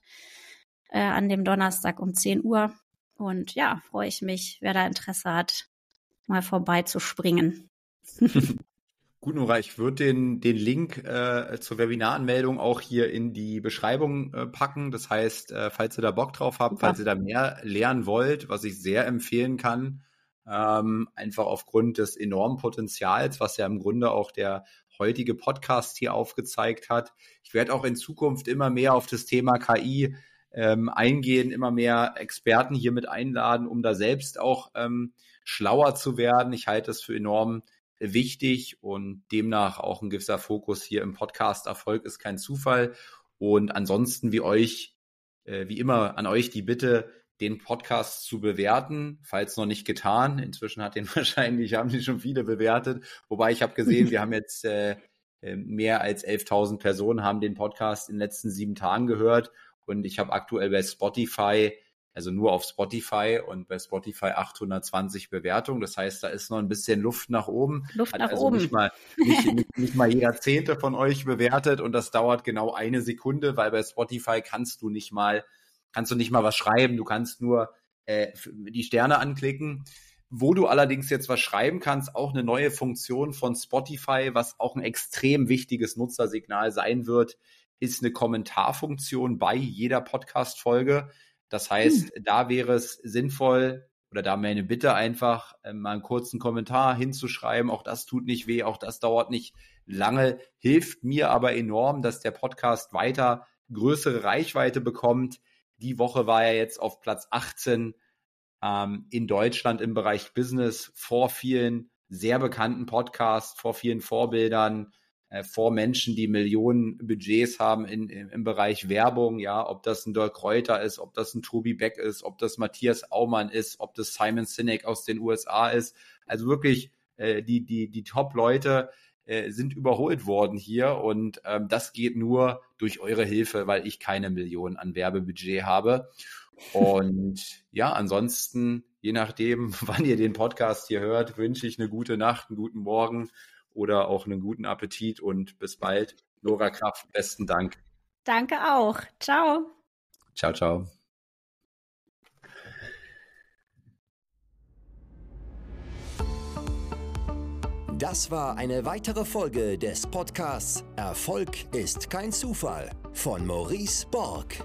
äh, an dem Donnerstag um 10 Uhr. Und ja, freue ich mich, wer da Interesse hat, mal vorbeizuspringen. Gut, Nora, ich würde den, den Link äh, zur Webinaranmeldung auch hier in die Beschreibung äh, packen. Das heißt, äh, falls ihr da Bock drauf habt, Super. falls ihr da mehr lernen wollt, was ich sehr empfehlen kann, ähm, einfach aufgrund des enormen Potenzials, was ja im Grunde auch der heutige Podcast hier aufgezeigt hat. Ich werde auch in Zukunft immer mehr auf das Thema KI ähm, eingehen, immer mehr Experten hier mit einladen, um da selbst auch ähm, schlauer zu werden. Ich halte es für enorm wichtig und demnach auch ein gewisser Fokus hier im Podcast. Erfolg ist kein Zufall. Und ansonsten wie euch, äh, wie immer an euch die Bitte, den Podcast zu bewerten, falls noch nicht getan. Inzwischen hat den wahrscheinlich, haben die schon viele bewertet. Wobei ich habe gesehen, wir haben jetzt äh, äh mehr als 11.000 Personen haben den Podcast in den letzten sieben Tagen gehört. Und ich habe aktuell bei Spotify also nur auf Spotify und bei Spotify 820 Bewertungen. Das heißt, da ist noch ein bisschen Luft nach oben. Luft Hat nach also oben. Nicht mal, nicht, nicht, nicht mal jeder Zehnte von euch bewertet und das dauert genau eine Sekunde, weil bei Spotify kannst du nicht mal, kannst du nicht mal was schreiben. Du kannst nur äh, die Sterne anklicken. Wo du allerdings jetzt was schreiben kannst, auch eine neue Funktion von Spotify, was auch ein extrem wichtiges Nutzersignal sein wird, ist eine Kommentarfunktion bei jeder Podcast-Folge. Das heißt, hm. da wäre es sinnvoll oder da meine Bitte einfach, äh, mal einen kurzen Kommentar hinzuschreiben. Auch das tut nicht weh, auch das dauert nicht lange, hilft mir aber enorm, dass der Podcast weiter größere Reichweite bekommt. Die Woche war er jetzt auf Platz 18 ähm, in Deutschland im Bereich Business vor vielen sehr bekannten Podcasts, vor vielen Vorbildern vor Menschen, die Millionen Budgets haben in, in, im Bereich Werbung, ja, ob das ein Dirk Kräuter ist, ob das ein Tobi Beck ist, ob das Matthias Aumann ist, ob das Simon Sinek aus den USA ist. Also wirklich äh, die, die, die Top-Leute äh, sind überholt worden hier und ähm, das geht nur durch eure Hilfe, weil ich keine Millionen an Werbebudget habe. Und ja, ansonsten, je nachdem, wann ihr den Podcast hier hört, wünsche ich eine gute Nacht, einen guten Morgen oder auch einen guten Appetit und bis bald. Nora Kraft, besten Dank. Danke auch. Ciao. Ciao, ciao. Das war eine weitere Folge des Podcasts Erfolg ist kein Zufall von Maurice Borg.